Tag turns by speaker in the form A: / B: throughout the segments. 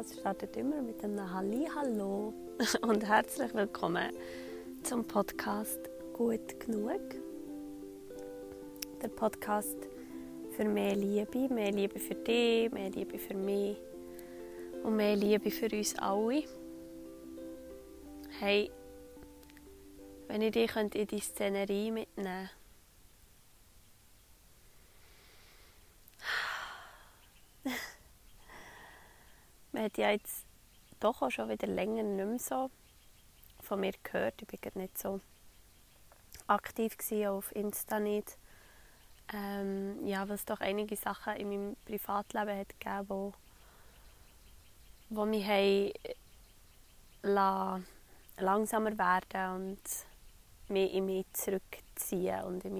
A: Podcast startet immer mit einem Hallo und herzlich willkommen zum Podcast Gut genug. Der Podcast für mehr Liebe, mehr Liebe für dich, mehr Liebe für mich und mehr Liebe für uns alle. Hey, wenn ich dich in die Szenerie mitnehmen könnte, man hat ja jetzt doch auch schon wieder länger nicht mehr so von mir gehört. Ich war nicht so aktiv auf Insta nicht. Ähm, ja, weil es doch einige Sachen in meinem Privatleben hat gegeben, wo, wo mich haben langsamer werden und mich in mich zurückziehen und in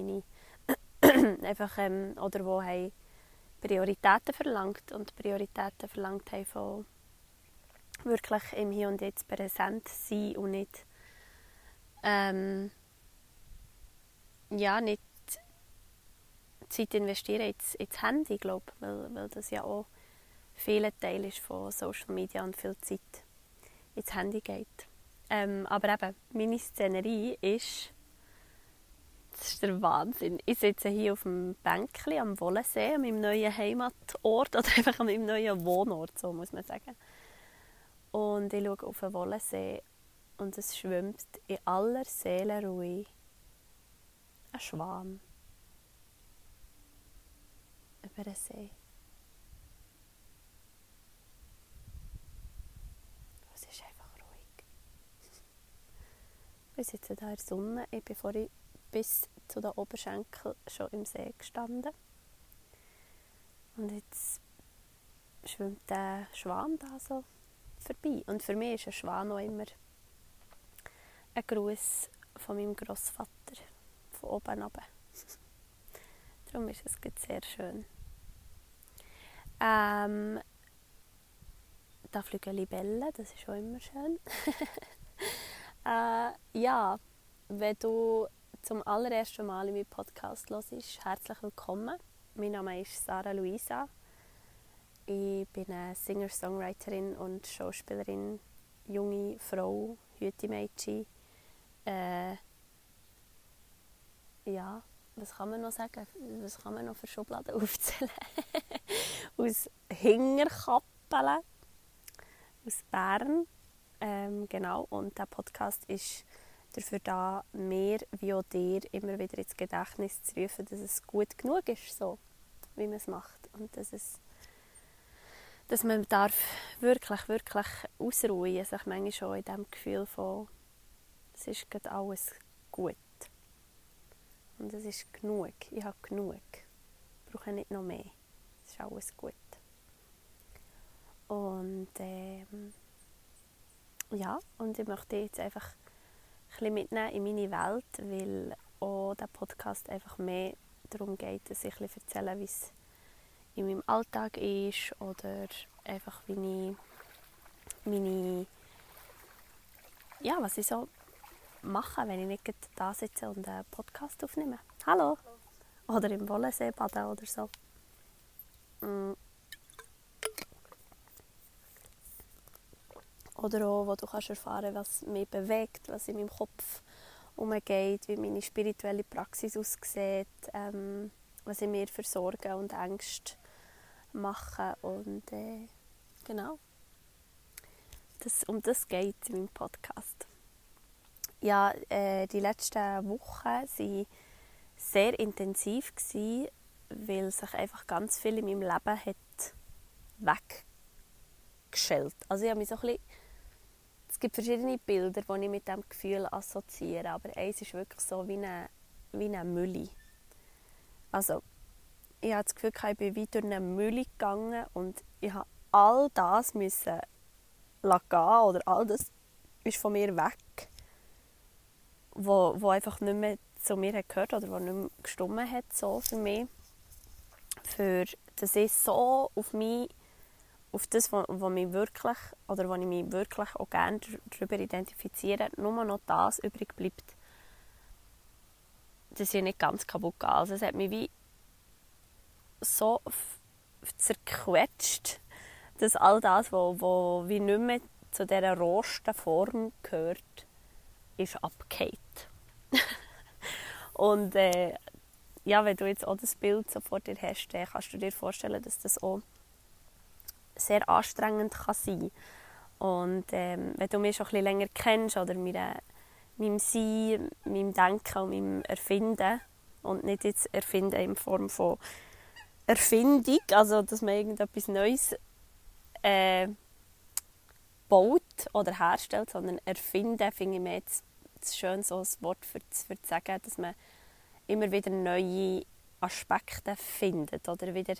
A: meine einfach ähm, oder wo haben Prioritäten verlangt und Prioritäten verlangt haben von wirklich im Hier und Jetzt präsent sein und nicht ähm, ja, nicht Zeit investieren ins, ins Handy, glaube weil, weil das ja auch viele Teil ist von Social Media und viel Zeit ins Handy geht. Ähm, aber eben, meine Szenerie ist das ist der Wahnsinn. Ich sitze hier auf dem Bänkchen am Wollensee, an meinem neuen Heimatort, oder einfach an meinem neuen Wohnort, so muss man sagen. Und ich schaue auf den Wollensee und es schwimmt in aller Seelenruhe ein Schwan über den See. Es ist einfach ruhig. Wir sitzen hier in der Sonne. Ich bin vorhin bis zu den Oberschenkeln schon im See gestanden. Und jetzt schwimmt der Schwan da so vorbei. Und für mich ist ein Schwan auch immer ein Gruß von meinem Großvater von oben runter. Darum ist es sehr schön. Ähm, da fliegen Libellen, das ist auch immer schön. äh, ja, wenn du zum allerersten Mal in meinem Podcast hörst, herzlich willkommen. Mein Name ist Sarah Luisa. Ich bin eine Singer-Songwriterin und Schauspielerin, junge Frau, Hüte-Mädchen. Äh, ja, was kann man noch sagen? Was kann man noch für Schubladen aufzählen? aus Hingerkappelen, aus Bern. Ähm, genau, und der Podcast ist dafür da, mir wie auch dir immer wieder ins Gedächtnis zu rufen, dass es gut genug ist, so wie man es macht. Und dass, es, dass man darf wirklich, wirklich ausruhen, sich manchmal schon in dem Gefühl von, es ist gerade alles gut. Und es ist genug, ich habe genug. Ich brauche nicht noch mehr. Es ist alles gut. Und ähm, ja, und ich möchte jetzt einfach bisschen mitnehmen in meine Welt, weil auch der Podcast einfach mehr darum geht, dass ich ein erzähle, wie es in meinem Alltag ist oder einfach wie ich meine ja, was ich so mache, wenn ich nicht da sitze und einen Podcast aufnehme. Hallo! Oder im Wollensee baden oder so. Mm. Oder auch, wo du kannst erfahren was mich bewegt, was in meinem Kopf umgeht, wie meine spirituelle Praxis aussieht, ähm, was ich mir für Sorgen und Ängste mache. Und äh, genau, das, um das geht es in meinem Podcast. Ja, äh, die letzten Wochen waren sehr intensiv, gewesen, weil sich einfach ganz viel in meinem Leben hat weggeschält. Also ich habe mich so ein bisschen gibt verschiedene Bilder, die ich mit diesem Gefühl assoziiere, aber eins ist wirklich so wie eine, wie eine Mülle. Also, ich habe das Gefühl, ich bin wie durch eine Mülle gegangen und ich habe all das müssen gehen oder all das ist von mir weg, wo, wo einfach nicht mehr zu mir gehört oder wo nicht mehr gestummen hat so für mich. Für, dass ich so auf mich auf das, was, mich wirklich, oder wo ich mich wirklich auch gerne darüber identifiziere, nur noch das übrig bleibt, dass ich nicht ganz kaputt gehe. Also es hat mich wie so zerquetscht, dass all das, was wo, wie nicht mehr zu dieser rosten Form gehört, ist abgekehrt. und äh, ja, wenn du jetzt auch das Bild so vor dir hast, dann kannst du dir vorstellen, dass das auch sehr anstrengend kann sein. Und ähm, wenn du mich schon ein bisschen länger kennst oder meine, meinem Sein, meinem Denken und meinem Erfinden und nicht jetzt Erfinden in Form von Erfindung, also dass man irgendetwas Neues äh, baut oder herstellt, sondern erfinden, finde ich mir jetzt schön so ein Wort für, für zu sagen, dass man immer wieder neue Aspekte findet oder wieder,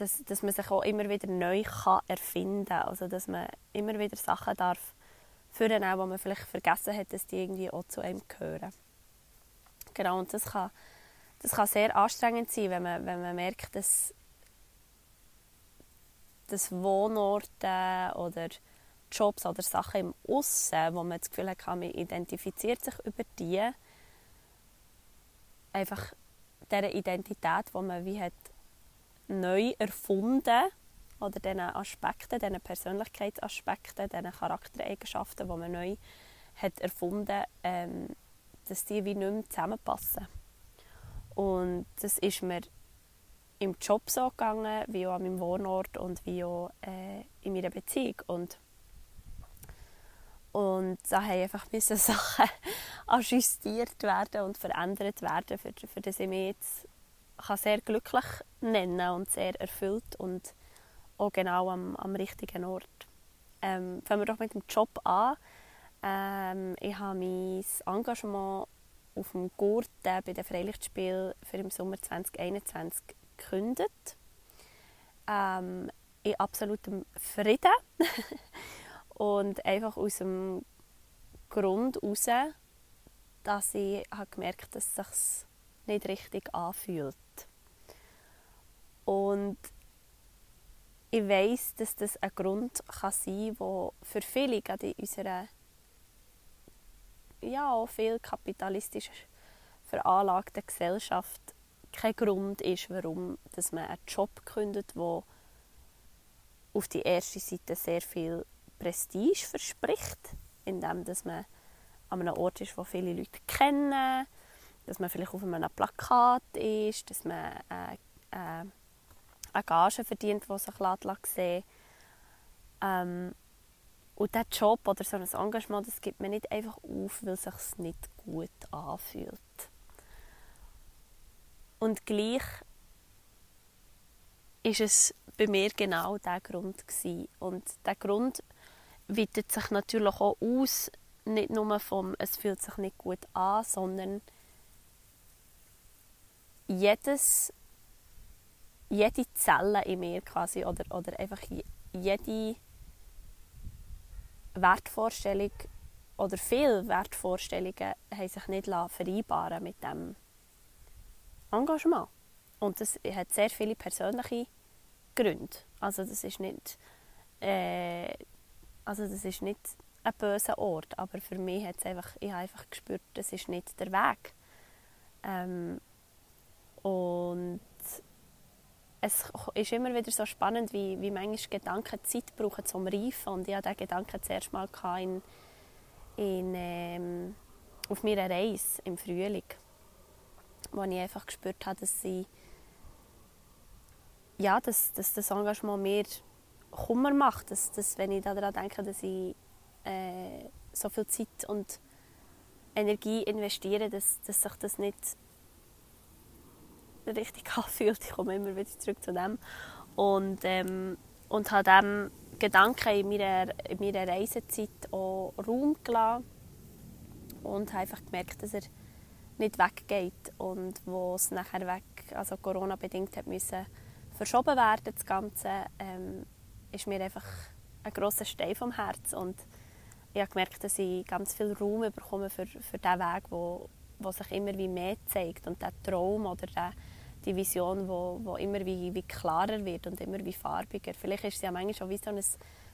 A: dass, dass man sich auch immer wieder neu kann erfinden kann. Also dass man immer wieder Sachen darf führen, auch, wo man vielleicht vergessen hat, dass die irgendwie auch zu einem gehören. Genau, und das kann, das kann sehr anstrengend sein, wenn man, wenn man merkt, dass, dass Wohnorte oder Jobs oder Sachen im Aussen, wo man das Gefühl hat, man identifiziert sich über die, einfach dieser Identität, die man wie hat neu erfunden oder diesen Aspekten, diesen Persönlichkeitsaspekten, diesen Charaktereigenschaften, die man neu hat erfunden ähm, dass die wie nicht mehr zusammenpassen. Und das ist mir im Job so gegangen, wie auch an meinem Wohnort und wie auch äh, in meiner Beziehung. Und und da haben einfach Sachen ajustiert werden und verändert werden, für, für das ich mich jetzt kann sehr glücklich nennen und sehr erfüllt und auch genau am, am richtigen Ort. Ähm, fangen wir doch mit dem Job an. Ähm, ich habe mein Engagement auf dem Gurten bei den Freilichtspielen für im Sommer 2021 gekündigt. Ähm, in absolutem Frieden. Und einfach aus dem Grund heraus, dass ich habe gemerkt habe, dass es nicht richtig anfühlt. Und ich weiß, dass das ein Grund kann sein kann, der für viele, gerade in unserer ja, auch viel kapitalistisch veranlagten Gesellschaft, kein Grund ist, warum dass man einen Job gründet, der auf die erste Seite sehr viel Prestige verspricht, indem dass man an einem Ort ist, wo viele Leute kennen, dass man vielleicht auf einem Plakat ist, dass man äh, äh, eine Gage verdient, die sich sehen ähm, Und dieser Job oder so ein Engagement, das gibt man nicht einfach auf, weil es sich nicht gut anfühlt. Und gleich ist es bei mir genau der Grund gewesen. Und der Grund weitet sich natürlich auch aus, nicht nur vom «es fühlt sich nicht gut an», sondern jedes, jede Zelle in mir quasi oder, oder einfach jede Wertvorstellung oder viele Wertvorstellungen haben sich nicht vereinbaren mit dem Engagement. Und das hat sehr viele persönliche Gründe. Also das ist nicht äh, also das ist nicht ein böser Ort, aber für mich hat es einfach, ich habe einfach gespürt, das ist nicht der Weg. Ähm, und es ist immer wieder so spannend, wie, wie manchmal Gedanken Zeit brauchen zum Reifen. Und ich hatte diesen Gedanken zuerst mal in, in, ähm, auf meiner Reise im Frühling, wo ich einfach gespürt habe, dass, sie, ja, dass, dass das Engagement mir Kummer macht, dass, dass, wenn ich daran denke, dass ich äh, so viel Zeit und Energie investiere, dass, dass sich das nicht richtig anfühlt. Ich komme immer wieder zurück zu dem. Und, ähm, und habe diesem Gedanken in meiner, in meiner Reisezeit auch Raum gelassen und habe einfach gemerkt, dass er nicht weggeht und wo es nachher weg, also Corona-bedingt hat müssen verschoben werden, das Ganze, ähm, ist mir einfach ein grosser Stein vom Herz und ich habe gemerkt, dass ich ganz viel Raum bekomme für, für diesen Weg, wo, wo sich immer wie mehr zeigt und der Traum oder der, die Vision, wo, wo immer wie, wie klarer wird und immer wie farbiger. Vielleicht ist es ja manchmal auch wie so ein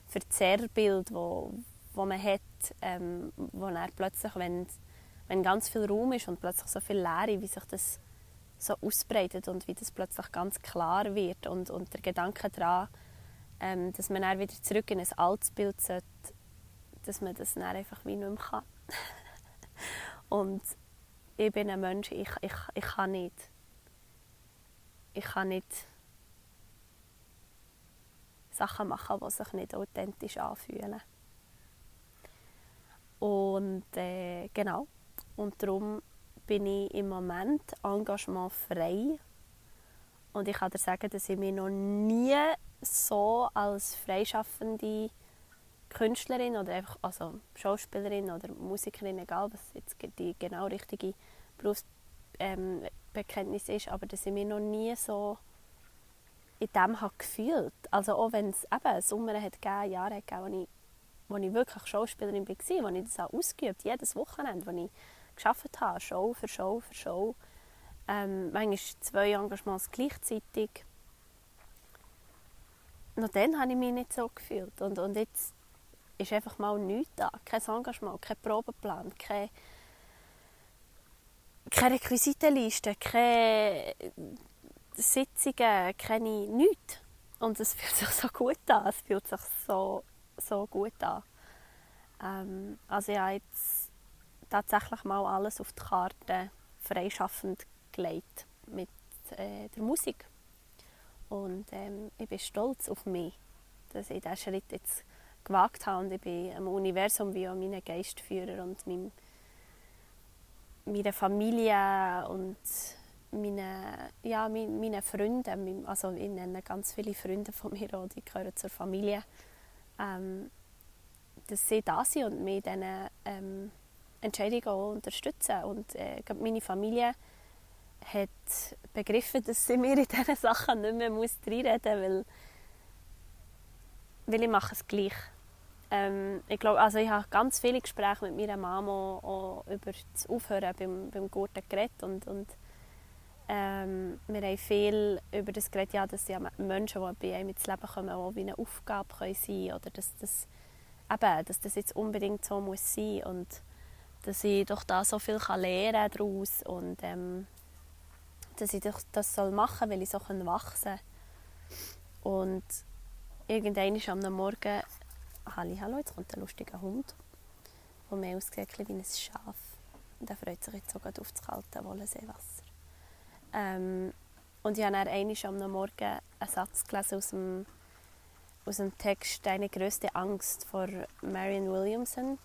A: Verzerrbild, wo, wo man hat, ähm, wo dann plötzlich, wenn, wenn ganz viel Raum ist und plötzlich so viel Leere, wie sich das so ausbreitet und wie das plötzlich ganz klar wird und, und der Gedanke daran, ähm, dass man dann wieder zurück in ein altes Bild sollte, dass man das dann einfach wie nicht mehr kann. und ich bin ein Mensch, ich, ich, ich kann nicht. Ich kann nicht Sachen machen, die sich nicht authentisch anfühlen. Und äh, genau. Und darum bin ich im Moment engagementfrei. Und ich kann dir sagen, dass ich mich noch nie so als freischaffende Künstlerin oder einfach also Schauspielerin oder Musikerin, egal was jetzt die genau richtige Berufsbekenntnis ähm, ist, aber dass ich mich noch nie so in dem habe gefühlt. Also auch wenn es eben Sommer hat gegeben, Jahre gegeben, wo ich, wo ich wirklich Schauspielerin war, wo ich das auch ausgeübt jedes Wochenende, wo ich gearbeitet habe, Show für Show für Show. Ähm, manchmal zwei Engagements gleichzeitig. Noch dann habe ich mich nicht so gefühlt. Und, und jetzt ist einfach mal nichts da. Kein Engagement, kein Probeplan, keine, keine Requisitenliste, keine Sitzungen, keine nichts. Und es fühlt sich so gut an. Es fühlt sich so, so gut an. Ähm, also ich habe jetzt tatsächlich mal alles auf die Karte freischaffend gelegt mit äh, der Musik. Und ähm, ich bin stolz auf mich, dass ich diesen Schritt jetzt gewagt habe. Und ich bin am Universum wie auch meinen Geistführer und meinem, meiner Familie und meine, ja, meine Freunde, also ich nenne ganz viele Freunde von mir auch, die gehören zur Familie, ähm, dass sie da sind und mich in diesen ähm, Entscheidungen auch unterstützen. Und äh, meine Familie hat begriffen, dass sie mir in diesen Sachen nicht mehr muss reinreden muss, weil, weil ich mache es gleich. Ähm, ich glaube, also ich habe ganz viele Gespräche mit meiner Mama über das Aufhören beim, beim Gurten geredet und, und ähm, wir haben viel über das geredet, ja, dass ja Menschen, die bei einem ins Leben kommen, auch wie eine Aufgabe können sein oder dass das, eben, dass das jetzt unbedingt so muss sein und dass ich doch da so viel kann lernen daraus und ähm, dass ich das soll machen weil ich so wachsen kann. Und irgendwann am Morgen Halli, hallo, jetzt kommt ein lustiger Hund, der mehr aussieht wie ein Schaf. Er freut sich jetzt sogar auf das kalte Wollenseewasser. Ähm, und ich habe dann am Morgen einen Satz gelesen aus dem, aus dem Text «Deine größte Angst» von Marion Williamson,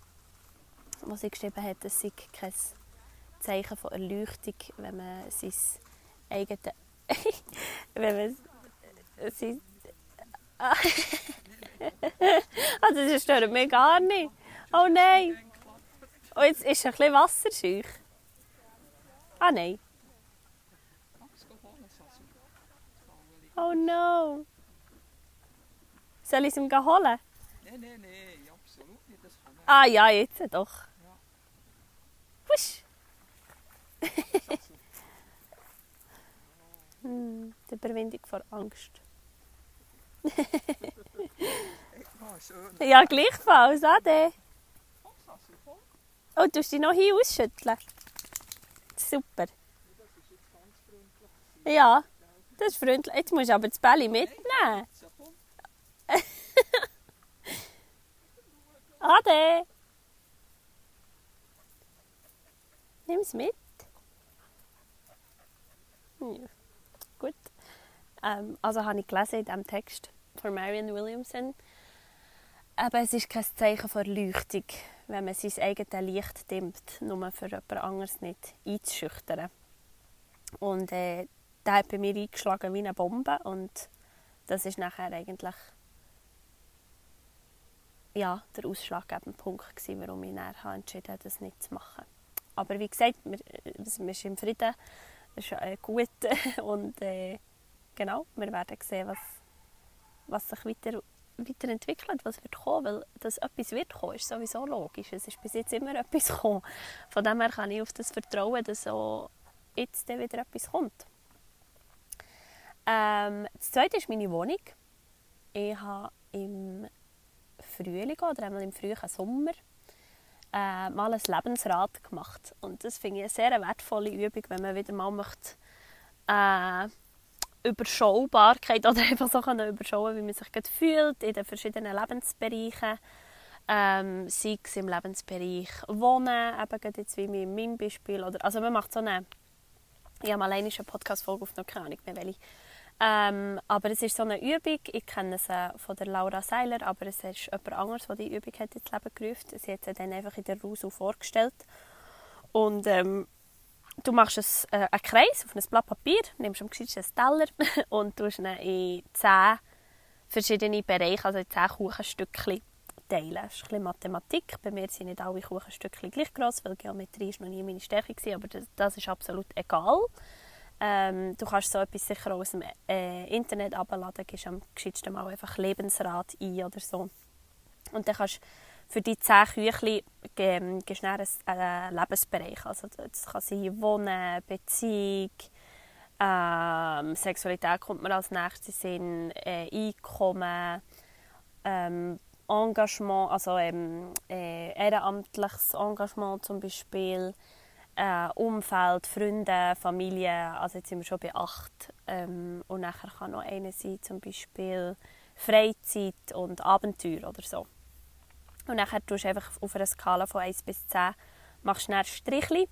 A: wo sie geschrieben hat, es sei kein Zeichen von Erleuchtung, wenn man sein eigenes... wenn man sein... ah, das stört mich gar nicht. Oh nein! Oh, jetzt ist ein bisschen wasserscheuch. Ah nein. Oh no. Soll ich es ihm holen?
B: Nein, nein, nein, absolut nicht. Das kann
A: ah ja, jetzt doch. Ja. Husch. hm, die Überwindung vor Angst. Ja, gleichfalls, Ade. Oh, du musst dich noch hier ausschütteln. Super. Ja. Das ist freundlich. Jetzt musst du aber das Bälle mitnehmen. Ade! Nimm es mit. Ja. Gut. Ähm, also habe ich gelesen in diesem Text von Marion Williamson. Aber es ist kein Zeichen von Erleuchtung, wenn man sein eigenes Licht dimmt, nur für jemand anderes nicht einzuschüchtern. Und äh, der hat bei mir eingeschlagen wie eine Bombe und das ist nachher eigentlich ja, der ausschlaggebende Punkt gewesen, warum ich dann entschieden habe, das nicht zu machen. Aber wie gesagt, wir, wir sind im Frieden, das ist äh, gut und äh, genau, wir werden sehen, was, was sich weiter, weiterentwickelt, was wird kommen, weil dass etwas wird kommen, ist sowieso logisch. Es ist bis jetzt immer etwas gekommen. Von dem her kann ich auf das vertrauen, dass auch jetzt wieder etwas kommt. Ähm, das zweite ist meine Wohnung. Ich habe im Frühling oder einmal im frühen Sommer äh, mal ein Lebensrad gemacht. Und das finde ich eine sehr wertvolle Übung, wenn man wieder mal möchte, äh, Überschaubarkeit oder einfach so können überschauen, wie man sich gerade fühlt in den verschiedenen Lebensbereichen. Ähm, sei es im Lebensbereich Wohnen, eben gerade jetzt wie in meinem Beispiel. Oder, also man macht so eine, ich habe mal eine Podcast-Folge auf noch keine Ahnung mehr welche. Ähm, aber es ist so eine Übung, ich kenne sie von der Laura Seiler, aber es ist jemand anderes, der die Übung hat ins Leben gerufen Sie hat sie dann einfach in der Rusu vorgestellt. Und ähm, du machst es, äh, einen Kreis auf ein Blatt Papier, nimmst am geschicktesten Teller und tust ihn in zehn verschiedene Bereiche, also in zehn Kuchenstückchen teilen. Das ist ein bisschen Mathematik. Bei mir sind nicht alle Kuchenstückchen gleich groß, weil Geometrie ist noch nie meine Stärke gewesen, aber das, das ist absolut egal. Ähm, du kannst so etwas sicher aus dem äh, Internet abladen, gibst am geschicktesten mal einfach Lebensrat ein oder so. Und dann kannst für die zehn Küchli ähm, gibst du einen äh, Lebensbereich. Also das kann sein Wohnen, Beziehung, ähm, Sexualität kommt mir als nächstes in äh, Einkommen, ähm, Engagement, also ähm, äh, ehrenamtliches Engagement zum Beispiel, äh, Umfeld, Freunde, Familie, also jetzt sind wir schon bei acht. Ähm, und nachher kann noch eine sein, zum Beispiel Freizeit und Abenteuer oder so. Und nachher tust du einfach auf einer Skala von 1 bis 10 machst du Strichli.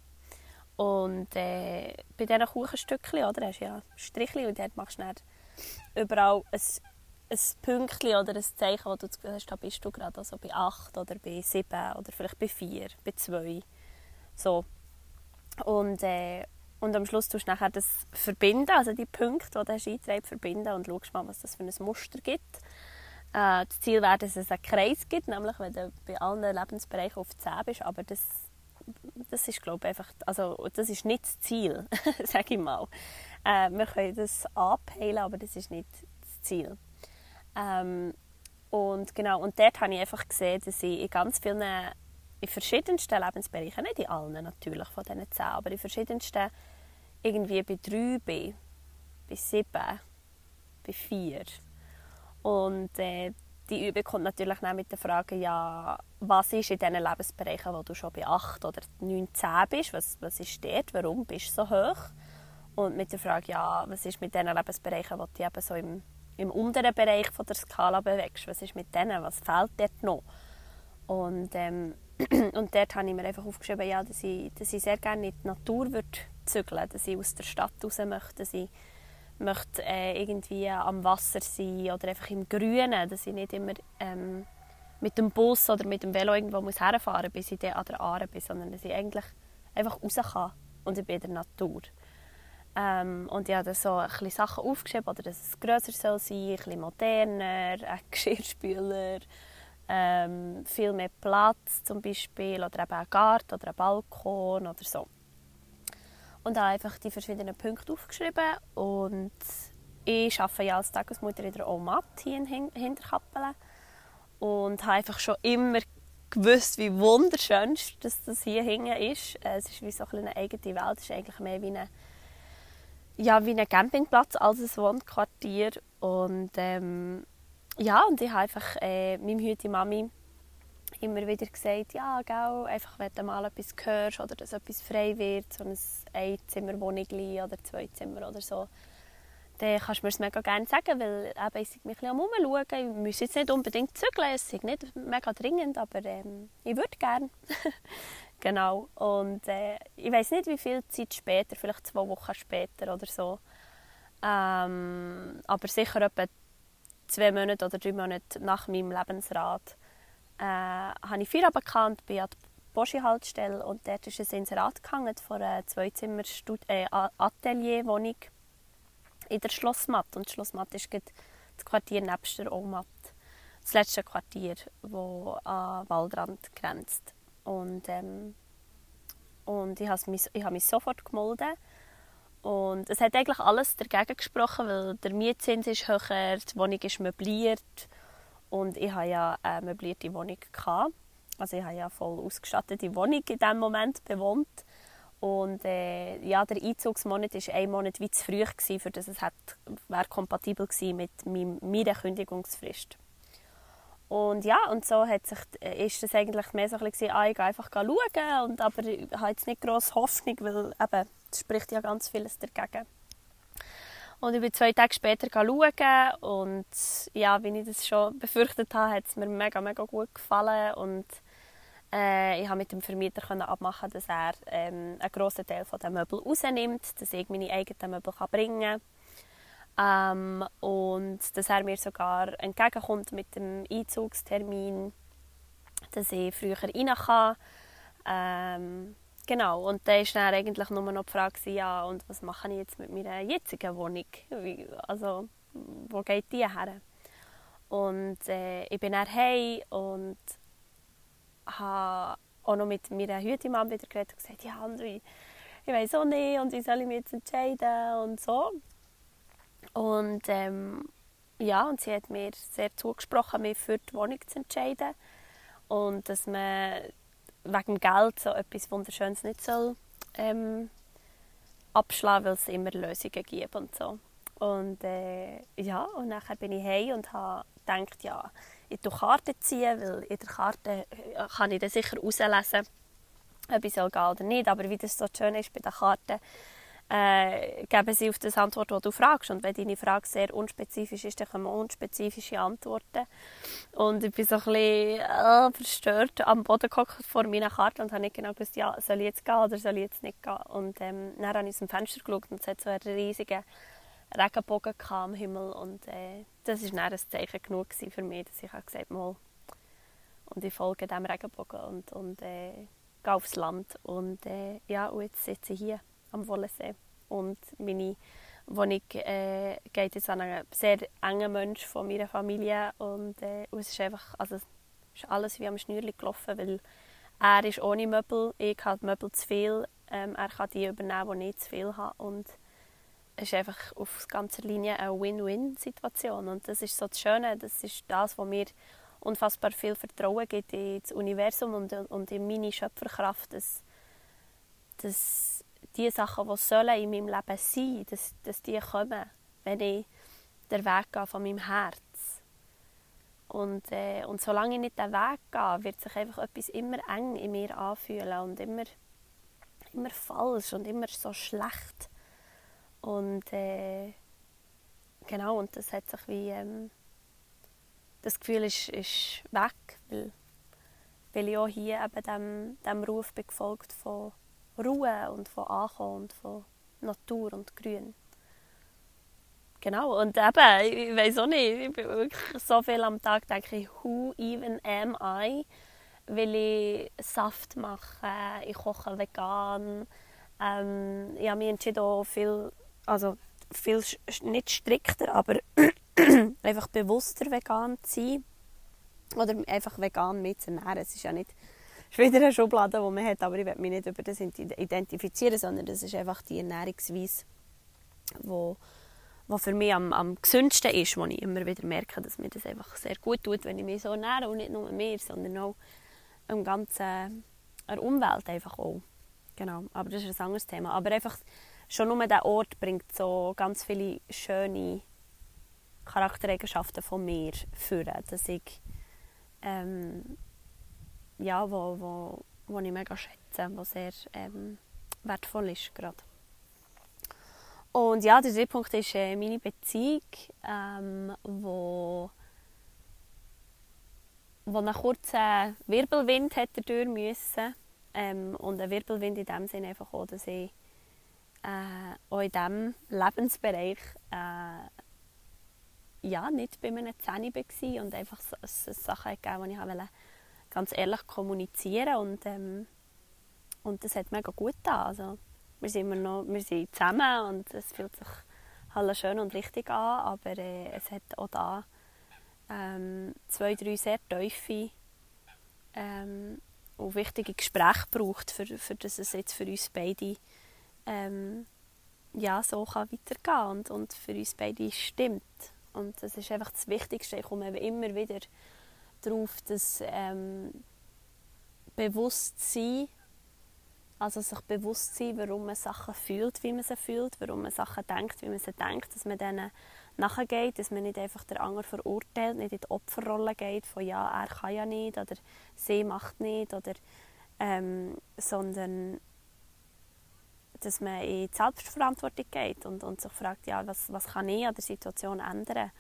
A: Und äh, bei diesen Kuchenstückchen, oder, hast du ja Strichli und dort machst du dann überall ein, ein Pünktchen oder ein Zeichen, wo du hast, da bist du gerade also bei 8 oder bei 7 oder vielleicht bei 4, bei 2. So. Und, äh, und am Schluss tust du nachher das verbinden, also die Punkte, die du hast verbinden und schaust mal, was das für ein Muster gibt. Äh, das Ziel wäre, dass es einen Kreis gibt, nämlich wenn du bei allen Lebensbereichen auf 10 bist, aber das, das ist, glaube ich, einfach, also das ist nicht das Ziel, sage ich mal. Äh, wir können das abheilen, aber das ist nicht das Ziel. Ähm, und genau, und dort habe ich einfach gesehen, dass ich in ganz vielen in verschiedensten Lebensbereichen, nicht in allen natürlich von diesen zehn, aber in verschiedensten irgendwie bei drei bin, bei sieben, bei vier. Und äh, die Übung kommt natürlich auch mit der Frage, ja, was ist in diesen Lebensbereichen, wo du schon bei acht oder neun, zehn bist, was, was ist dort, warum bist du so hoch? Und mit der Frage, ja, was ist mit diesen Lebensbereichen, wo du eben so im, im unteren Bereich von der Skala bewegst, was ist mit denen, was fehlt dort noch? Und ähm, und dort habe ich mir einfach aufgeschrieben, ja, dass, ich, dass ich sehr gerne in die Natur würde zügeln dass ich aus der Stadt raus möchte, dass ich möchte, äh, irgendwie am Wasser sein oder einfach im Grünen, dass ich nicht immer ähm, mit dem Bus oder mit dem Velo irgendwo muss herfahren bis ich an der Aare bin, sondern dass ich eigentlich einfach raus kann und ich bin in der Natur. Ähm, und ich habe so ein bisschen Sachen aufgeschrieben, oder dass es grösser soll sein, ein bisschen moderner, ein Geschirrspüler, ähm, viel mehr Platz zum Beispiel oder eben ein Garten oder ein Balkon oder so. Und habe einfach die verschiedenen Punkte aufgeschrieben und ich arbeite ja als Tagesmutter in der OMAT hier in Hinterkappelen und habe einfach schon immer gewusst, wie wunderschön dass das hier hinten ist. Es ist wie so eine eigene Welt, es ist eigentlich mehr wie ein ja, wie ein Campingplatz als ein Wohnquartier und ähm, ja, und ich habe einfach äh, meinem heutigen Mami immer wieder gesagt, ja, gell, einfach wenn du mal etwas hörst oder dass etwas frei wird, so ein Einzimmerwohnung oder zwei Zimmer oder so, dann kannst du mir es mega gerne sagen, weil eben, ich mich ein bisschen umschauen. Ich muss jetzt nicht unbedingt zügeln, es ist nicht mega dringend, aber ähm, ich würde gerne. genau. Und äh, ich weiß nicht, wie viel Zeit später, vielleicht zwei Wochen später oder so, ähm, aber sicher etwa zwei Monate oder drei Monate nach meinem Lebensrat äh, habe ich Feierabend gehabt, bin an die Boschi-Haltestelle und dort ist ein Inserat gehangen von einer Zweizimmer-Atelierwohnung äh, in der Schlossmatt. Und Schlossmatt ist das Quartier nebst der Omat. Das letzte Quartier, das an Waldrand grenzt. Und, ähm, und ich habe mich, ich mich sofort gemeldet und es hat eigentlich alles dagegen gesprochen, weil der Mietzins ist höher, die Wohnung ist möbliert und ich hatte ja eine möblierte Wohnung. Gehabt. Also ich habe ja voll ausgestattete Wohnung in diesem Moment bewohnt. Und äh, ja, der Einzugsmonat war ein Monat wie zu früh, für das es hat, wäre kompatibel gewesen mit meiner Kündigungsfrist. Und ja, und so hat sich, äh, ist das eigentlich mehr so ein bisschen, ah, ich gehe einfach schauen, und, aber ich habe jetzt nicht grosse Hoffnung, weil eben, es spricht ja ganz vieles dagegen. Und ich bin zwei Tage später schauen und ja, wie ich das schon befürchtet habe, hat es mir mega, mega gut gefallen und äh, ich habe mit dem Vermieter abmachen, dass er ähm, einen grossen Teil von Möbel rausnimmt, dass ich meine eigenen Möbel kann bringen kann. Ähm, und dass er mir sogar entgegenkommt mit dem Einzugstermin, dass ich früher rein kann. Ähm, genau, und da war dann eigentlich nur noch die Frage, ja, und was mache ich jetzt mit meiner jetzigen Wohnung? Also, wo geht die her? Und äh, ich bin dann heim und habe auch noch mit meiner Hütemann wieder geredet und gesagt, ja, ich, ich weiß auch nicht und wie soll ich mich jetzt entscheiden und so. Und ähm, ja, und sie hat mir sehr zugesprochen, mich für die Wohnung zu entscheiden und dass man wegen Geld so etwas Wunderschönes nicht soll ähm, abschlagen, weil es immer Lösungen gibt und so. Und äh, ja, und nachher bin ich heim und habe gedacht, ja, ich die Karte ziehen, weil in der Karte äh, kann ich dann sicher herauslesen, ob ich soll gehen oder nicht. Aber wie das so schön ist bei den Karten, äh, geben sie auf das Antwort, die du fragst. Und wenn deine Frage sehr unspezifisch ist, dann kommen unspezifische Antworten. Und ich bin so ein bisschen äh, verstört am Boden gehockt vor meiner Karte und habe nicht genau gewusst, ja, soll ich jetzt gehen oder soll ich jetzt nicht gehen. Und ähm, dann habe ich aus dem Fenster geschaut und es hat so einen riesigen Regenbogen am Himmel und äh, das war ein Zeichen genug für mich, dass ich gesagt habe, und ich folge diesem Regenbogen und, und äh, gehe aufs Land und äh, ja, und jetzt sitze ich hier am Wollensee. Und meine Wohnung äh, geht jetzt an einen sehr engen Mensch von meiner Familie. Und, äh, es ist einfach, also es ist alles wie am Schnürli gelaufen, weil er ist ohne Möbel, ich habe Möbel zu viel, ähm, er kann die übernehmen, die ich zu viel habe. Und es ist einfach auf ganzer Linie eine Win-Win-Situation. Und das ist so das Schöne, das ist das, was mir unfassbar viel Vertrauen gibt ins Universum und, und in meine Schöpferkraft, dass, dass die Sachen, die sollen in meinem Leben sein dass, dass die kommen, wenn ich den Weg gehe von meinem Herz. Und, äh, und solange ich nicht den Weg gehe, wird sich einfach etwas immer eng in mir anfühlen und immer, immer falsch und immer so schlecht. Und äh, genau, und das hat sich wie, ähm, das Gefühl ist, ist weg, weil, weil ich auch hier eben dem, dem Ruf bin gefolgt von Ruhe und von Ankommen und von Natur und Grün. Genau, und eben, ich weiß auch nicht, ich bin wirklich so viel am Tag, denke ich, who even am I? Will ich Saft machen, ich koche vegan. Ähm, ich habe mich entschieden, auch viel also viel nicht strikter, aber einfach bewusster vegan zu sein. Oder einfach vegan mitzuernähren. Es ist ja nicht wieder eine Schublade, die man hat, aber ich will mich nicht über das identifizieren, sondern das ist einfach die Ernährungsweise, wo, wo für mich am, am gesündsten ist, wo ich immer wieder merke, dass mir das einfach sehr gut tut, wenn ich mich so ernähre und nicht nur mir, sondern auch im ganzen der Umwelt einfach auch. Genau, aber das ist ein anderes Thema. Aber einfach schon nur der Ort bringt so ganz viele schöne Charaktereigenschaften von mir führen, dass ich ähm, ja, wo, wo, wo ich mega schätze, wo sehr ähm, wertvoll ist gerade. Und ja, der dritte Punkt ist äh, meine Beziehung, ähm, wo, wo einen kurzen Wirbelwind hat durch müssen. Ähm, und ein Wirbelwind in dem Sinne einfach auch, dass ich äh, auch in diesem Lebensbereich äh, ja, nicht bei meinen Zähnen war und einfach so, so Sachen gegeben, die ich wollte, ganz ehrlich kommunizieren und, ähm, und das hat mega gut getan. Also, wir sind immer noch wir sind zusammen und es fühlt sich alles schön und richtig an, aber äh, es hat auch da ähm, zwei, drei sehr tiefe ähm, und wichtige Gespräche gebraucht, für, für dass es jetzt für uns beide ähm, ja, so kann weitergehen und, und für uns beide stimmt. Und das ist einfach das Wichtigste. Ich komme immer wieder darauf, dass ähm, Bewusstsein, also sich bewusst sein, warum man Sachen fühlt, wie man sie fühlt, warum man Sachen denkt, wie man sie denkt, dass man denen nachgeht, dass man nicht einfach der andere verurteilt, nicht in die Opferrolle geht von ja, er kann ja nicht oder sie macht nicht oder ähm, sondern dass man in die Selbstverantwortung geht und, und sich fragt, ja, was, was kann ich an der Situation ändern?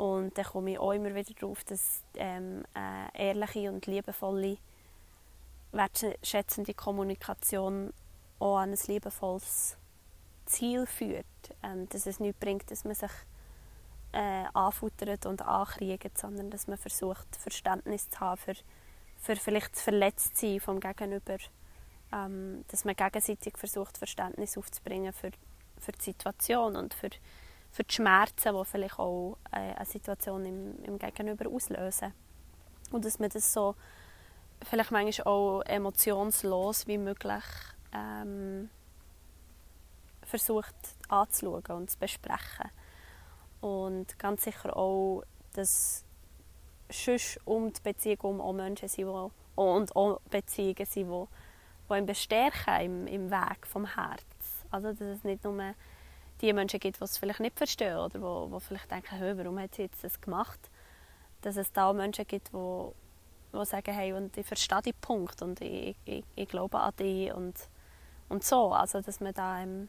A: Und dann komme ich auch immer wieder darauf, dass ähm, eine ehrliche und liebevolle, wertschätzende Kommunikation auch an ein liebevolles Ziel führt. Ähm, dass es nicht bringt, dass man sich äh, anfuttert und ankriegt, sondern dass man versucht, Verständnis zu haben für, für vielleicht das Verletztsein vom Gegenüber. Ähm, dass man gegenseitig versucht, Verständnis aufzubringen für, für die Situation und für, für die Schmerzen, die vielleicht auch äh, eine Situation im, im Gegenüber auslösen. Und dass man das so vielleicht manchmal auch emotionslos wie möglich ähm, versucht anzuschauen und zu besprechen. Und ganz sicher auch, dass sonst um die Beziehung auch Menschen sind, die, und auch Beziehungen sind, die, die ihn bestärken im, im Weg vom Herz. Also, dass es nicht nur die Menschen gibt, die es vielleicht nicht verstehen oder die, die vielleicht denken, hey, warum hat sie jetzt das gemacht? Dass es da Menschen gibt, die, die sagen, hey, und ich verstehe den Punkt und ich, ich, ich glaube an dich und, und so. Also, dass man da ähm,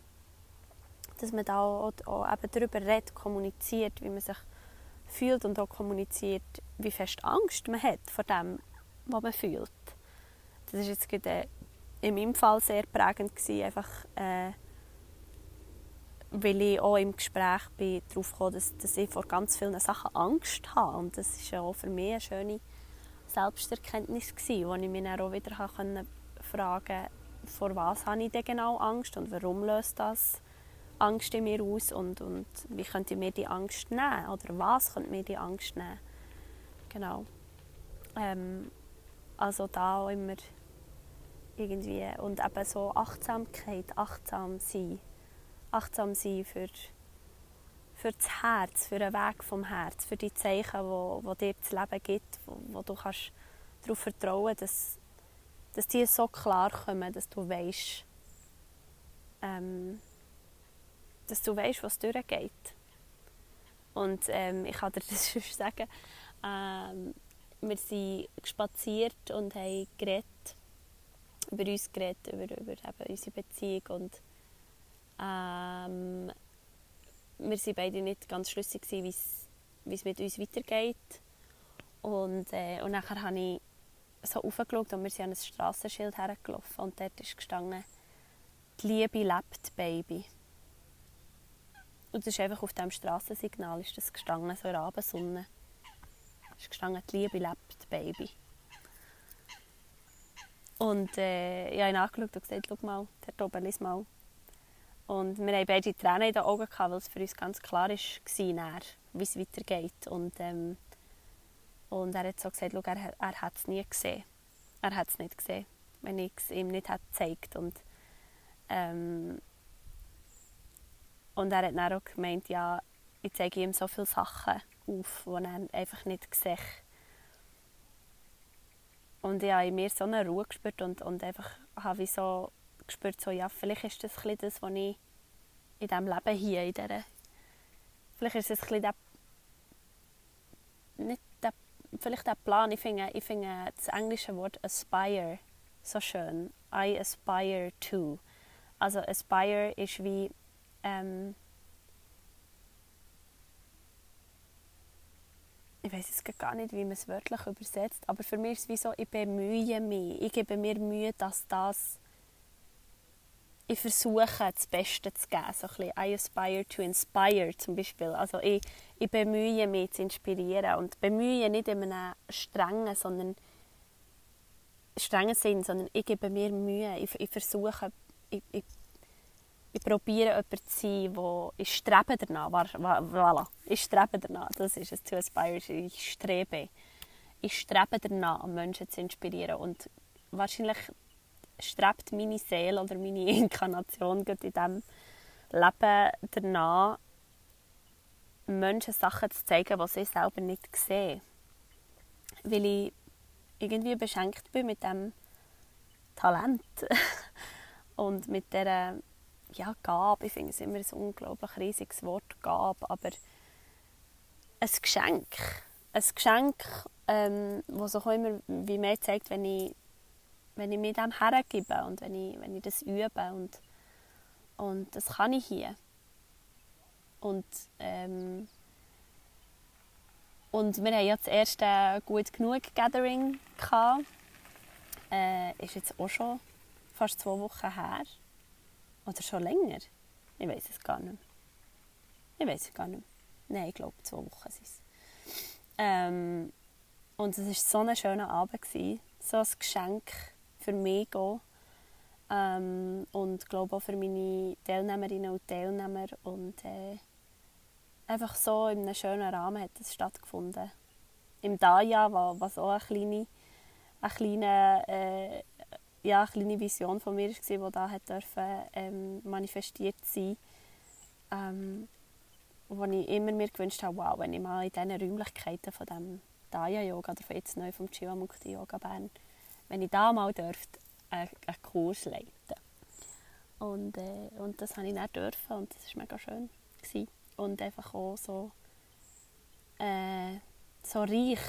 A: dass man da auch, auch eben darüber redet, kommuniziert, wie man sich fühlt und auch kommuniziert, wie fest Angst man hat vor dem, was man fühlt. Das ist jetzt gerade, äh, in meinem Fall sehr prägend gewesen, einfach äh, weil ich auch im Gespräch bin darauf gekommen, dass, dass ich vor ganz vielen Sachen Angst habe und das ist ja auch für mich eine schöne Selbsterkenntnis gewesen, wo ich mich dann auch wieder fragen konnte, vor was habe ich denn genau Angst und warum löst das Angst in mir aus und, und wie könnte ich mir die Angst nehmen oder was könnte mir die Angst nehmen. Genau. Ähm, also da auch immer irgendwie und eben so Achtsamkeit, achtsam sein, achtsam sein für, für das Herz, für den Weg vom Herz, für die Zeichen, wo, wo dir das Leben gibt, wo, wo du kannst darauf vertrauen, dass, dass die so klar kommen, dass du weißt, ähm, dass du weißt, was durchgeht. Und ähm, ich kann dir das schon sagen, ähm, wir sind spaziert und haben geredet, über uns geredet, über, über eben unsere Beziehung und ähm, wir waren beide nicht ganz schlüssig, wie es mit uns weitergeht. Und, äh, und nachher habe ich so aufgeschaut und wir sind an ein Strassenschild hergelaufen und dort ist gestanden «Die Liebe lebt, Baby». Und das ist einfach auf diesem Strassensignal ist das gestanden, so in der Abendsonne. Es ist gestanden, die Liebe lebt, Baby. Und äh, ich habe ihn angeschaut und gesagt, schau mal, der oben, lies mal. Und wir haben beide Tränen in den Augen, gehabt, weil es für uns ganz klar war, wie es weitergeht. Und, ähm, und er hat so gesagt, er, er hat es nie gesehen. Er hat es nicht gesehen, wenn ich es ihm nicht gezeigt Und ähm, und er hat dann auch gemeint, ja, ich zeige ihm so viele Sachen auf, die er einfach nicht sieht. Und ich habe in mir so eine Ruhe gespürt und, und einfach habe ich so gespürt, so, ja, vielleicht ist das ein das, was ich in diesem Leben hier, in dieser, vielleicht ist es ein der, nicht der, vielleicht der Plan, ich finde, ich finde das englische Wort aspire so schön. I aspire to. Also aspire ist wie ähm, ich weiß jetzt gar nicht, wie man es wörtlich übersetzt, aber für mich ist es wie so, ich bemühe mich, ich gebe mir Mühe, dass das ich versuche, das Beste zu geben. So ein I aspire to inspire zum Beispiel. Also ich, ich bemühe mich zu inspirieren und bemühe nicht in einem strengen, sondern strengen Sinn, sondern ich gebe mir Mühe. Ich, ich versuche, ich, ich ich probiere jemand zu sein, der ich strebe danach. Voilà. Ich strebe danach. Das ist es. To aspire. Ich strebe. Ich strebe danach, Menschen zu inspirieren. Und wahrscheinlich strebt meine Seele oder meine Inkarnation in diesem Leben danach, Menschen Sachen zu zeigen, die sie selber nicht sehen. Weil ich irgendwie beschenkt bin mit dem Talent und mit dieser ja, Gabe, ich finde es immer ein unglaublich riesiges Wort, Gabe, aber ein Geschenk. Ein Geschenk, ähm, das auch immer wie mehr zeigt, wenn ich, wenn ich mir dem hergebe und wenn ich, wenn ich das übe und, Und das kann ich hier. Und, ähm, und wir hatten ja das erste «Gut genug» Gathering. Gehabt. Äh, ist jetzt auch schon fast zwei Wochen her. Oder schon länger. Ich weiß es gar nicht mehr. Ich weiß es gar nicht mehr. Nein, ich glaube, zwei Wochen sind es. Ähm, und es war so ein schöner Abend. Gewesen. So ein Geschenk für mich auch. Ähm, und glaube auch für meine Teilnehmerinnen und Teilnehmer. Und äh, einfach so in einem schönen Rahmen hat es stattgefunden. Im Daya, was auch eine kleine, eine kleine, äh, ja, eine kleine Vision von mir war, die da hat ähm, manifestiert sein ähm, wo ich immer mir gewünscht habe, wow, wenn ich mal in diesen Räumlichkeiten von dem Daya-Yoga oder von jetzt neu vom Chivamukti-Yoga Bern, wenn ich da mal dürfte, einen, einen Kurs leiten. Und, äh, und das habe ich dann dürfen und das war mega schön. Gewesen. Und einfach auch so, äh, so reich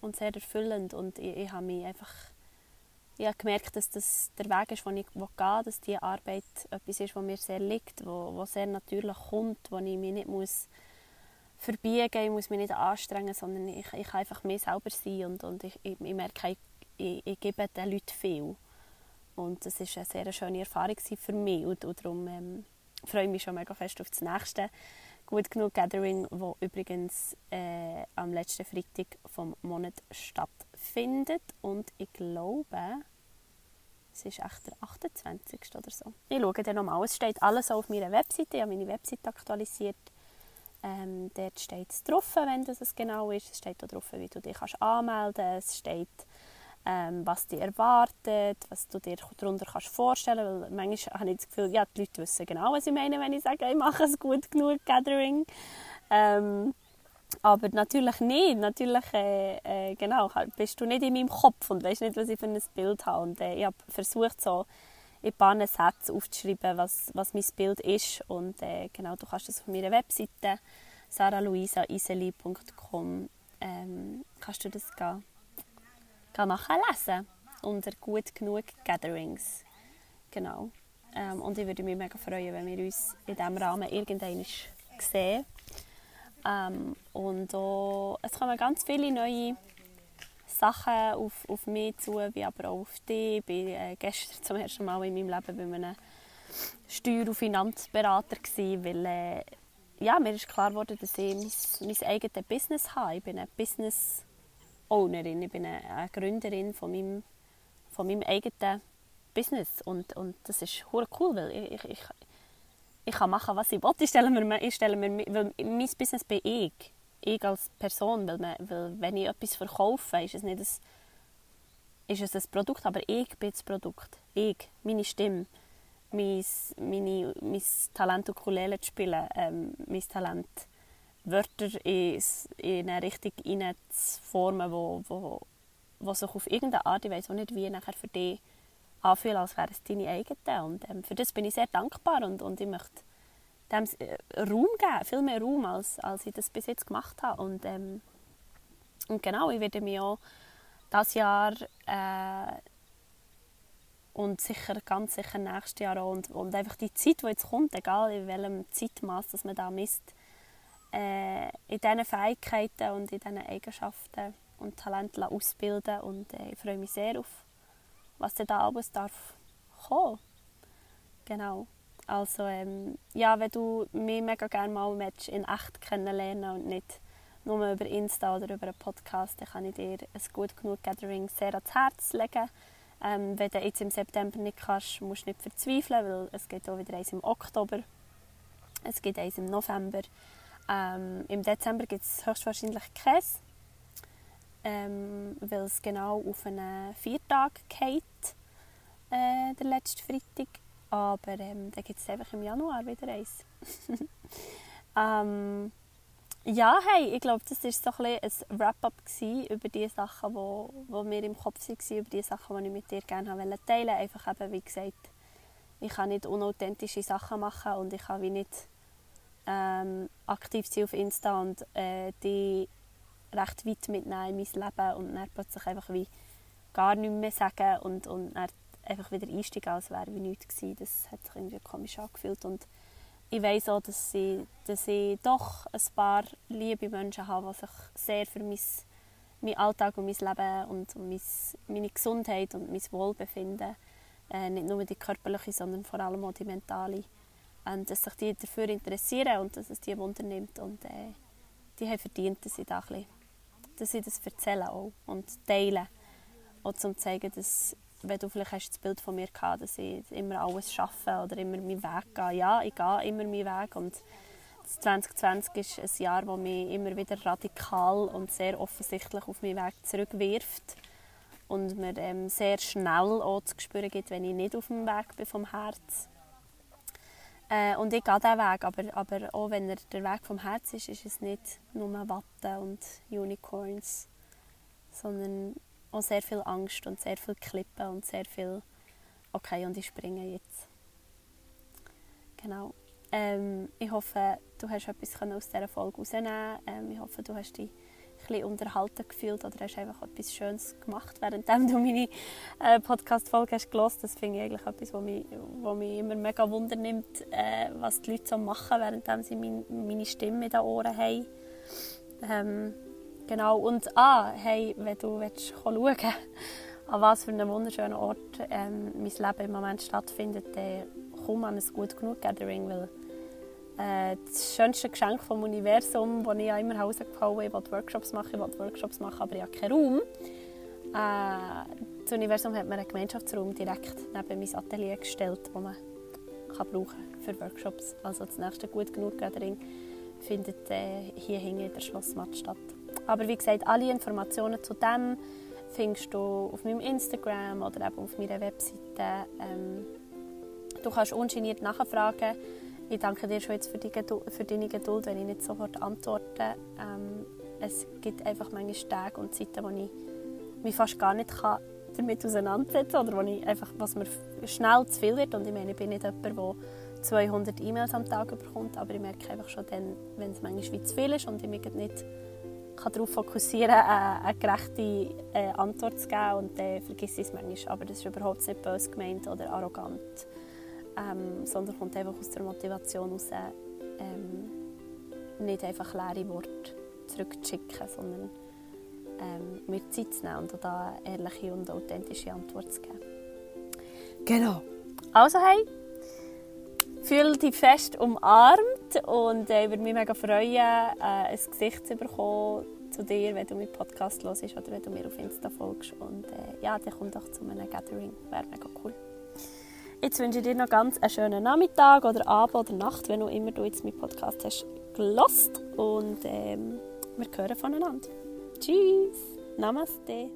A: und sehr erfüllend. Und ich, ich habe mich einfach ich habe gemerkt, dass das der Weg ist, den ich gehe, dass diese Arbeit etwas ist, was mir sehr liegt, wo, wo sehr natürlich kommt, wo ich mich nicht muss verbiegen, ich muss mich nicht anstrengen, sondern ich, ich kann einfach mir selber sein und, und ich, ich, ich merke, ich, ich, ich, gebe den Leuten viel. Und das war eine sehr schöne Erfahrung für mich und, und darum ähm, freue ich mich schon mega fest auf das nächste Gut genug Gathering, wo übrigens äh, am letzten Freitag vom Monat stattfindet und ich glaube, es ist echt der 28. oder so. Ich schaue dann nochmal. Es steht alles auf meiner Webseite. Ich habe meine Webseite aktualisiert. Ähm, dort steht es drauf, wenn das es genau ist. Es steht auch drauf, wie du dich kannst anmelden kannst. Ähm, was dich erwartet, was du dir darunter kannst vorstellen kannst. manchmal habe ich das Gefühl, ja, die Leute wissen genau, was ich meine, wenn ich sage, ich mache ein gut genug Gathering. Ähm, aber natürlich nicht. Natürlich, äh, äh, genau, bist du nicht in meinem Kopf und weißt nicht, was ich für ein Bild habe. Und äh, ich habe versucht, so in ein paar Sätzen aufzuschreiben, was, was mein Bild ist. Und äh, genau, du kannst das auf meiner Webseite saraluisaiseli.com ähm, kannst du das gehen, gehen nachlesen unter gut genug Gatherings. Genau. Ähm, und ich würde mich mega freuen, wenn wir uns in diesem Rahmen irgendwann sehen. Ähm, und auch, es kommen ganz viele neue Sachen auf, auf mich zu, wie aber auch auf dich. Ich war äh, gestern zum ersten Mal in meinem Leben bei einem Steuer- und Finanzberater, gewesen, weil äh, ja, mir ist klar geworden, dass ich mein, mein eigenes Business habe. Ich bin eine Business Ownerin, ich bin eine, Gründerin von meinem, von meinem eigenen Business und, und das ist cool, weil ich, ich, ich kann machen, was ich will. Ich stelle mir, ich stelle mir weil mein Business bin ich. Ich als Person. Weil, man, weil wenn ich etwas verkaufe, ist es nicht ein, ist es ein Produkt, aber ich bin das Produkt. Ich, meine Stimme, mein, meine, mein Talent Ukulele zu spielen, ähm, mein Talent Wörter in, in eine Richtung hineinzuformen, wo, wo, wo sich auf irgendeine Art, ich weiß auch nicht wie, nachher für dich anfühlen, als wäre es deine eigene. Und ähm, für das bin ich sehr dankbar und, und ich möchte dem äh, Raum geben, viel mehr Raum, als, als ich das bis jetzt gemacht habe. Und, ähm, und genau, ich werde mich auch dieses Jahr äh, und sicher, ganz sicher nächstes Jahr auch und, und einfach die Zeit, die jetzt kommt, egal in welchem Zeitmaß das man da misst, äh, in diesen Fähigkeiten und in diesen Eigenschaften und Talenten ausbilden und äh, ich freue mich sehr auf was da alles darf kommen. Genau. Also ähm, ja, wenn du mich mega gerne mal in echt kennenlernen und nicht nur über Insta oder über einen Podcast, dann kann ich dir ein gut genug Gathering sehr ans Herz legen. Ähm, wenn du jetzt im September nicht kannst, musst du nicht verzweifeln, weil es geht auch wieder eins im Oktober. Es gibt eins im November. Ähm, Im Dezember gibt es höchstwahrscheinlich Käse ähm, weil es genau auf einen Viertag geht, äh, der letzte Freitag. Aber ähm, dann gibt es einfach im Januar wieder eins. ähm, ja, hey, ich glaube, das war so ein, ein Wrap-up über die Sachen, die wo mir im Kopf waren, über die Sachen, die ich mit dir gerne teilen wollte. Einfach eben, wie gesagt, ich kann nicht unauthentische Sachen machen und ich kann wie nicht ähm, aktiv sein auf Insta und äh, die recht weit mitnehmen in mein Leben und dann plötzlich einfach wie gar nichts mehr sagen und, und dann einfach wieder einsteigen, als wäre wie nichts gewesen. Das hat sich irgendwie komisch angefühlt und ich weiß auch, dass ich, dass ich doch ein paar liebe Menschen habe, die sich sehr für mein, meinen Alltag und mein Leben und mein, meine Gesundheit und mein Wohlbefinden, äh, nicht nur die körperliche, sondern vor allem auch die mentale, und dass sich die dafür interessieren und dass es die Wunder nimmt und äh, die haben verdient, dass ich, da bisschen, dass ich das erzähle auch und teile. Auch zum zeigen, dass, wenn du vielleicht hast das Bild von mir gehabt, dass ich immer alles schaffe oder immer meinen Weg gehe. Ja, ich gehe immer meinen Weg und 2020 ist ein Jahr, das mich immer wieder radikal und sehr offensichtlich auf meinen Weg zurückwirft und mir ähm, sehr schnell auch zu spüren gibt, wenn ich nicht auf dem Weg bin vom Herz. Äh, und ich gehe diesen Weg, aber, aber auch wenn er der Weg vom Herz ist, ist es nicht nur Watte und Unicorns, sondern auch sehr viel Angst und sehr viel Klippen und sehr viel «Okay, und ich springe jetzt». Genau. Ähm, ich hoffe, du hast etwas aus dieser Folge herausnehmen ähm, Ich hoffe, du hast dich bisschen unterhalten gefühlt oder hast einfach etwas Schönes gemacht, während du meine äh, Podcast-Folge hast gehört. Das finde ich eigentlich etwas, was mich, mich immer mega Wunder nimmt, äh, was die Leute so machen, während sie mein, meine Stimme in den Ohren haben. Ähm, genau, und ah, hey, wenn du willst, schauen willst, an was für einem wunderschönen Ort ähm, mein Leben im Moment stattfindet, dann komm an ein gut genug Gathering, weil äh, das schönste Geschenk vom Universum, das ich immer herausgehauen habe. Ich wollte Workshops machen, ich wollte Workshops machen, aber ich habe keinen Raum. Äh, das Universum hat mir einen Gemeinschaftsraum direkt neben mein Atelier gestellt, den man kann brauchen für Workshops. Also das nächste gut genug Gathering findet äh, hier hinten in der Schlossmatt statt. Aber wie gesagt, alle Informationen zu dem findest du auf meinem Instagram oder eben auf meiner Webseite. Ähm, du kannst ungeniert nachfragen. Ich danke dir schon jetzt für, die für deine Geduld, wenn ich nicht sofort antworte. Ähm, es gibt einfach manchmal Tage und Zeiten, wo ich mich fast gar nicht kann damit auseinandersetzen kann oder wo ich einfach, was mir schnell zu viel wird. Und ich meine, ich bin nicht jemand, der 200 E-Mails am Tag bekommt, aber ich merke einfach schon dann, wenn es manchmal zu viel ist und ich mich nicht kann darauf fokussieren kann, eine, gerechte äh, Antwort zu geben und dann vergesse ich es manchmal. Aber das ist überhaupt nicht böse gemeint oder arrogant ähm, sondern kommt einfach aus der Motivation heraus, ähm, nicht einfach leere Worte zurückzuschicken, sondern ähm, mir Zeit zu nehmen und da eine ehrliche und authentische Antwort zu geben. Genau. Also hey, fühle dich fest umarmt und äh, ich würde mich mega freuen, äh, ein Gesicht zu bekommen zu dir, wenn du meinen Podcast hörst oder wenn du mir auf Insta folgst. Und äh, ja, dann komm doch zu einem Gathering, wäre mega cool. Jetzt wünsche ich dir noch ganz einen schönen Nachmittag oder Abend oder Nacht, wenn du immer du jetzt meinen Podcast hast gelost und ähm, wir hören voneinander. Tschüss, Namaste.